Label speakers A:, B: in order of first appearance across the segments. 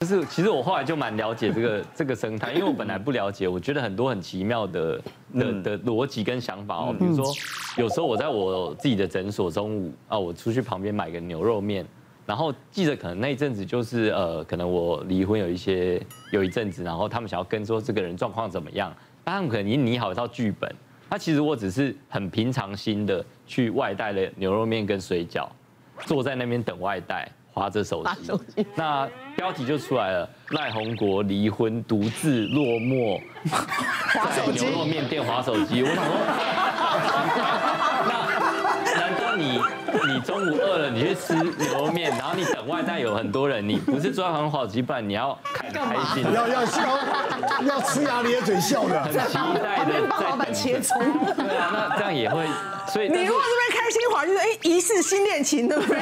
A: 就是其实我后来就蛮了解这个 这个生态，因为我本来不了解，我觉得很多很奇妙的的的逻辑跟想法哦，比如说有时候我在我自己的诊所中午啊，我出去旁边买个牛肉面，然后记得可能那一阵子就是呃，可能我离婚有一些有一阵子，然后他们想要跟说这个人状况怎么样，他们可能已经拟好一套剧本，那其实我只是很平常心的去外带了牛肉面跟水饺，坐在那边等外带。滑着手机，那标题就出来了：赖宏国离婚独自落寞，在牛肉面店划手机。我想说，那难道你你中午饿了，你去吃牛肉面，然后你等外带有很多人，你不是坐在旁边滑手机，不然你要开开心，
B: 要要笑，要呲牙咧嘴笑的，
A: 很期待的。
C: 帮老板切葱。
A: 对啊，那这样也会，所以
C: 你如果这边开心滑，就是哎，疑似新恋情，对不对？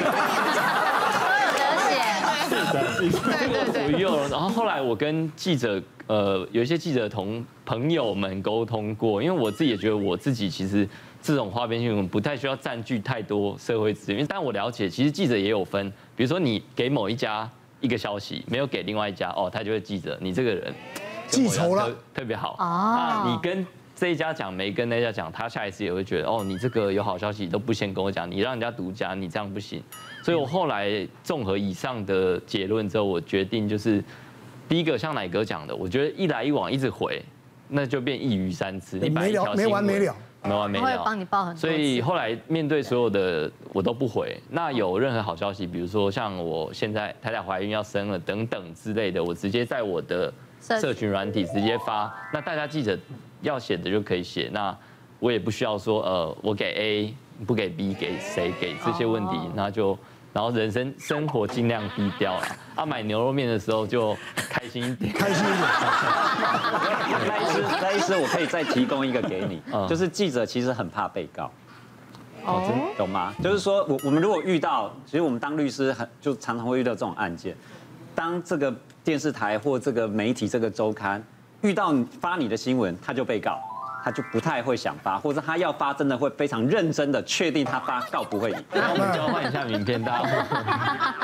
A: 对对对，然后后来我跟记者，呃，有一些记者同朋友们沟通过，因为我自己也觉得我自己其实这种花边新闻不太需要占据太多社会资源，但我了解，其实记者也有分，比如说你给某一家一个消息，没有给另外一家，哦，他就会记着你这个人
B: 记仇了，
A: 特别好。啊，你跟。这一家讲没跟那家讲，他下一次也会觉得哦，你这个有好消息都不先跟我讲，你让人家独家，你这样不行。所以我后来综合以上的结论之后，我决定就是第一个像奶哥讲的，我觉得一来一往一直回，那就变一鱼三吃，你
B: 没了没完没了，
A: 没完没了。
D: 帮你报很多。
A: 所以后来面对所有的我都不回。那有任何好消息，比如说像我现在太太怀孕要生了等等之类的，我直接在我的社群软体直接发，那大家记者。要写的就可以写，那我也不需要说，呃，我给 A 不给 B 给谁给这些问题，那就然后人生生活尽量低调了。啊，买牛肉面的时候就开心一点，
B: 开心一点。
E: 赖医师，赖医师，我可以再提供一个给你，就是记者其实很怕被告，哦，懂吗？就是说我我们如果遇到，其实我们当律师很就常常会遇到这种案件，当这个电视台或这个媒体这个周刊。遇到发你的新闻，他就被告，他就不太会想发，或者他要发，真的会非常认真的确定他发告不会赢。
A: 那我们交换一下名片，大家。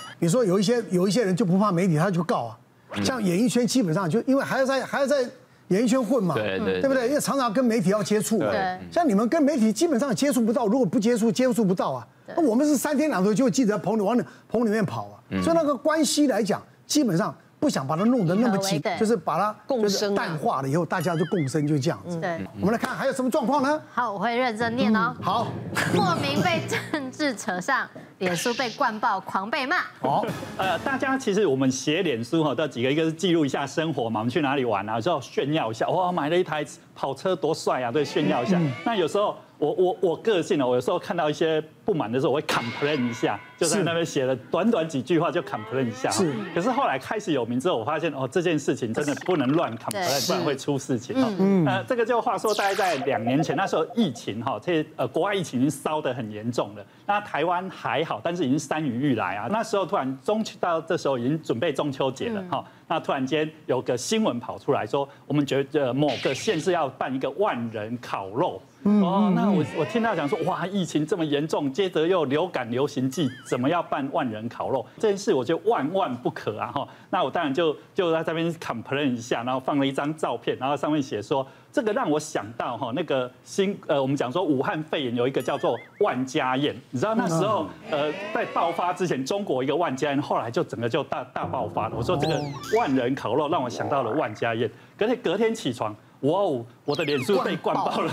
B: 你说有一些有一些人就不怕媒体，他就告啊。像演艺圈基本上就因为还要在还要在演艺圈混嘛，
A: 对对，
B: 对不对？因为常常跟媒体要接触。对。像你们跟媒体基本上接触不到，如果不接触接触不到啊。那我们是三天两头就记者棚里往棚里面跑啊。所以那个关系来讲，基本上。不想把它弄得那么紧，就是把它共生淡化了以后，大家就共生，就这样子。对，我们来看还有什么状况呢？
D: 好，我会认真念哦。
B: 好，
D: 莫名被政治扯上，脸书被灌爆，狂被骂。
F: 好，呃，大家其实我们写脸书哈，都几个，一个是记录一下生活嘛，我们去哪里玩啊，就要炫耀一下，哇，买了一台跑车多帅啊，对，炫耀一下。那有时候。我我我个性呢，我有时候看到一些不满的时候，我会 complain 一下，就在那边写了短短几句话就 complain 一下。是。可是后来开始有名之后，我发现哦，这件事情真的不能乱 complain，不然会出事情。嗯嗯。呃，这个就话说，大概在两年前，那时候疫情哈，这些呃国外疫情已经烧得很严重了。那台湾还好，但是已经山雨欲来啊。那时候突然中秋到这时候已经准备中秋节了哈。那突然间有个新闻跑出来说，我们觉得某个县市要办一个万人烤肉。哦，那我我听到讲说，哇，疫情这么严重，接着又流感流行季，怎么要办万人烤肉？这件事我觉得万万不可啊！哈，那我当然就就在这边 complain 一下，然后放了一张照片，然后上面写说，这个让我想到哈，那个新呃，我们讲说武汉肺炎有一个叫做万家宴，你知道那时候呃在爆发之前，中国一个万家宴，后来就整个就大大爆发了。我说这个万人烤肉让我想到了万家宴，隔天隔天起床。哇哦！我的脸书被灌爆了，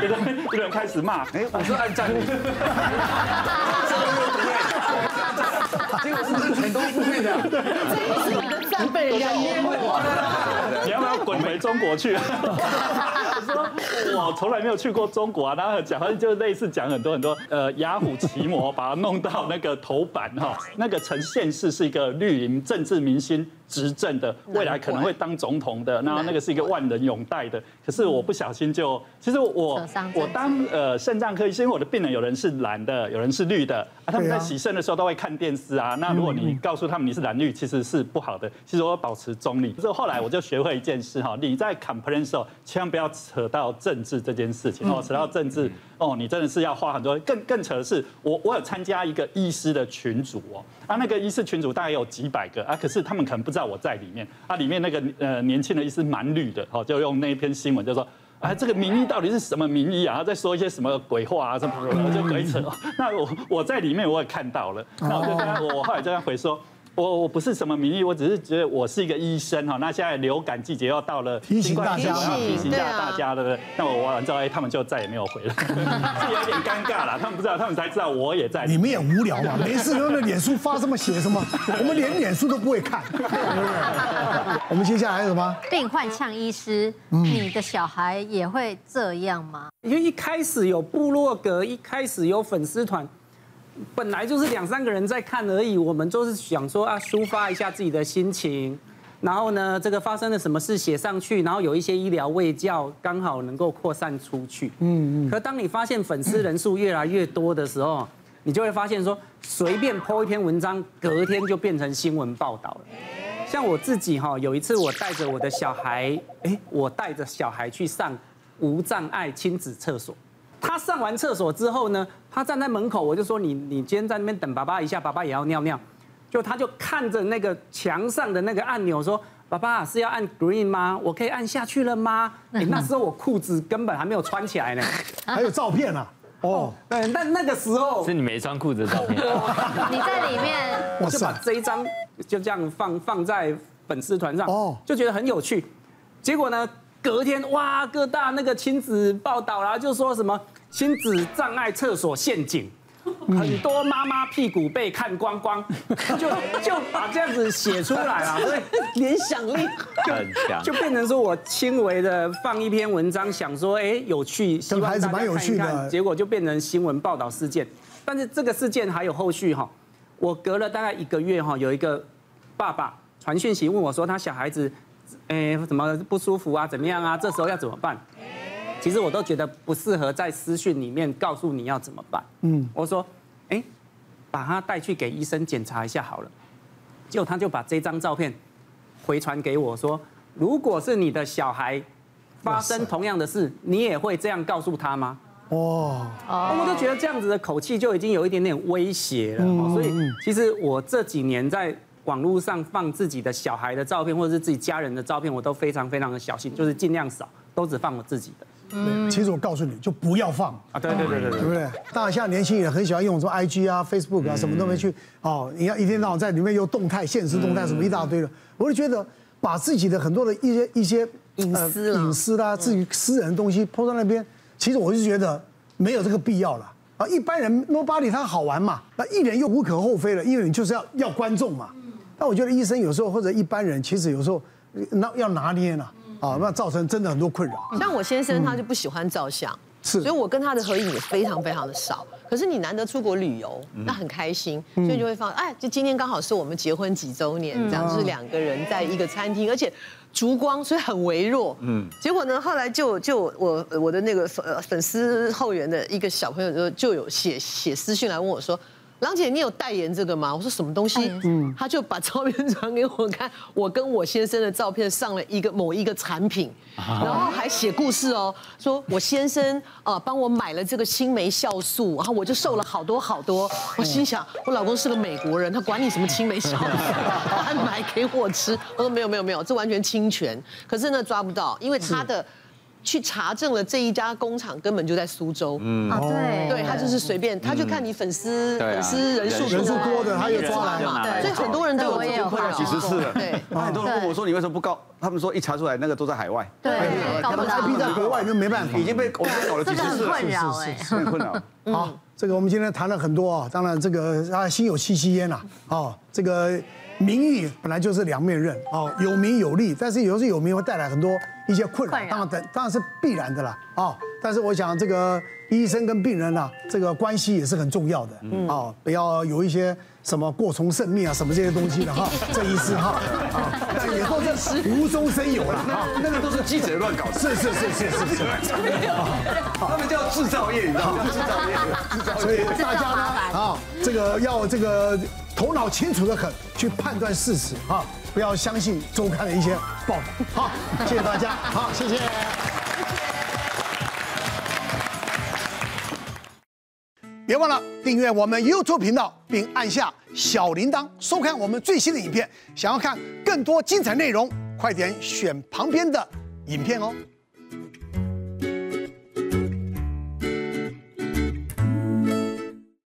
F: 有人有人开始骂，哎，我是按赞你，
B: 结果是不是全都付费的？对，这是你的三倍两淹没
F: 你要不要滚回中国去？我说我从来没有去过中国啊，然后讲好像就类似讲很多很多，呃，雅虎奇摩把它弄到那个头版哈，那个陈县市是一个绿营政治明星。执政的，未来可能会当总统的，然后那个是一个万人拥戴的。可是我不小心就，其实我我当呃肾脏科医生，因为我的病人有人是蓝的，有人是绿的，啊，他们在洗肾的时候都会看电视啊。那如果你告诉他们你是蓝绿，其实是不好的。其实我保持中立。所以后来我就学会一件事哈，你在 complain 的时候，千万不要扯到政治这件事情哦，扯到政治哦，你真的是要花很多。更更扯的是，我我有参加一个医师的群组哦，啊，那个医师群组大概有几百个啊，可是他们可能不知道我在里面啊，里面那个呃年轻的医师蛮绿的，哈，就用那一篇新闻就说，啊，这个名医到底是什么名医啊？他在说一些什么鬼话啊，什么就鬼扯。那我我在里面我也看到了，那我就跟他我后来就这样回说。我我不是什么名医，我只是觉得我是一个医生哈。那现在流感季节要到了，
B: 提醒大家，
F: 提醒一下大家，对不对？那我完之后，哎，他们就再也没有回来，是有点尴尬了。他们不知道，他们才知道我也在。
B: 你们也无聊嘛，没事用那脸书发什么写什么，我们连脸书都不会看。我们接下来还有什么？
D: 病患呛医师，你的小孩也会这样吗？
G: 因为一开始有部落格，一开始有粉丝团。本来就是两三个人在看而已，我们就是想说啊，抒发一下自己的心情，然后呢，这个发生了什么事写上去，然后有一些医疗卫教刚好能够扩散出去。嗯嗯。可当你发现粉丝人数越来越多的时候，你就会发现说，随便 po 一篇文章，隔天就变成新闻报道了。像我自己哈，有一次我带着我的小孩，哎，我带着小孩去上无障碍亲子厕所。他上完厕所之后呢，他站在门口，我就说你你今天在那边等爸爸一下，爸爸也要尿尿。就他就看着那个墙上的那个按钮说：“爸爸是要按 green 吗？我可以按下去了吗？”欸、那时候我裤子根本还没有穿起来呢，
B: 还有照片呢、啊。哦，
G: 对，那那个时候
A: 是你没穿裤子的照片。
D: 你在里面，
G: 我就把这一张就这样放放在粉丝团上，哦，就觉得很有趣。结果呢？隔天哇，各大那个亲子报道啦，就说什么亲子障碍厕所陷阱，很多妈妈屁股被看光光，就就把这样子写出来了，所 以联想力很强，就变成说我轻微的放一篇文章，想说哎有趣，希望大家看一看，结果就变成新闻报道事件。但是这个事件还有后续哈，我隔了大概一个月哈，有一个爸爸传讯息问我说他小孩子。哎，怎么不舒服啊？怎么样啊？这时候要怎么办？其实我都觉得不适合在私讯里面告诉你要怎么办。嗯，我说，哎，把他带去给医生检查一下好了。结果他就把这张照片回传给我说，如果是你的小孩发生同样的事，你也会这样告诉他吗？哦，我就觉得这样子的口气就已经有一点点威胁了。所以其实我这几年在。网络上放自己的小孩的照片，或者是自己家人的照片，我都非常非常的小心，就是尽量少，都只放我自己的。
B: 嗯，其实我告诉你就不要放
G: 啊！对对对对对，
B: 对不对？当然，现在年轻人很喜欢用什么 IG 啊、Facebook 啊，什么都没去哦。你要一天到晚在里面又动态、限时动态什么一大堆的，我就觉得把自己的很多的一些一些
C: 隐私
B: 隐私啦、自己私人的东西 po 到那边，其实我就觉得没有这个必要了啊。一般人 Nobody 他好玩嘛，那艺人又无可厚非了，因为你就是要要观众嘛。但我觉得医生有时候或者一般人，其实有时候那要拿捏呢，啊，那造成真的很多困扰。
C: 像我先生他就不喜欢照相，是，所以我跟他的合影也非常非常的少。可是你难得出国旅游，那很开心，所以就会放，哎，就今天刚好是我们结婚几周年，这样就是两个人在一个餐厅，而且烛光，所以很微弱。嗯，结果呢，后来就就我我的那个粉粉丝后援的一个小朋友就就有写写私讯来问我说。郎姐，你有代言这个吗？我说什么东西？嗯，他就把照片传给我看，我跟我先生的照片上了一个某一个产品，然后还写故事哦，说我先生啊帮我买了这个青霉酵素，然后我就瘦了好多好多。我心想，我老公是个美国人，他管你什么青霉酵素，他买给我吃。我说没有没有没有，这完全侵权。可是呢抓不到，因为他的。去查证了这一家工厂根本就在苏州，嗯，啊对，对他就是随便，他就看你粉丝粉丝人数
B: 人数多的，他也抓来嘛，
C: 所以很多人都有这个困扰，
H: 几十次了，对，很多人问我说你为什么不告？他们说一查出来那个都在海外，
D: 对，
B: 他们 IP 在国外就没办法，
H: 已经被我们搞了几十次了，
D: 困扰哎，
H: 很困扰。
B: 好，这个我们今天谈了很多啊，当然这个啊心有戚戚焉呐，哦，这个。名誉本来就是两面刃，哦，有名有利，但是有时候有名会带来很多一些困扰，当然等当然是必然的啦，啊，但是我想这个医生跟病人呐，这个关系也是很重要的，啊，不要有一些什么过从甚密啊，什么这些东西的哈，这意思哈，但也都是无中生有了哈，
H: 那个都是记者乱搞，
B: 是是是是是是，
H: 他们叫制造业，你知道吗？制造业，
B: 所以大家呢 啊，这个要这个头脑清楚的很去判断事实啊，不要相信周刊的一些报道，好，谢谢大家，好，谢谢。别忘了订阅我们 YouTube 频道，并按下小铃铛，收看我们最新的影片。想要看更多精彩内容，快点选旁边的影片哦。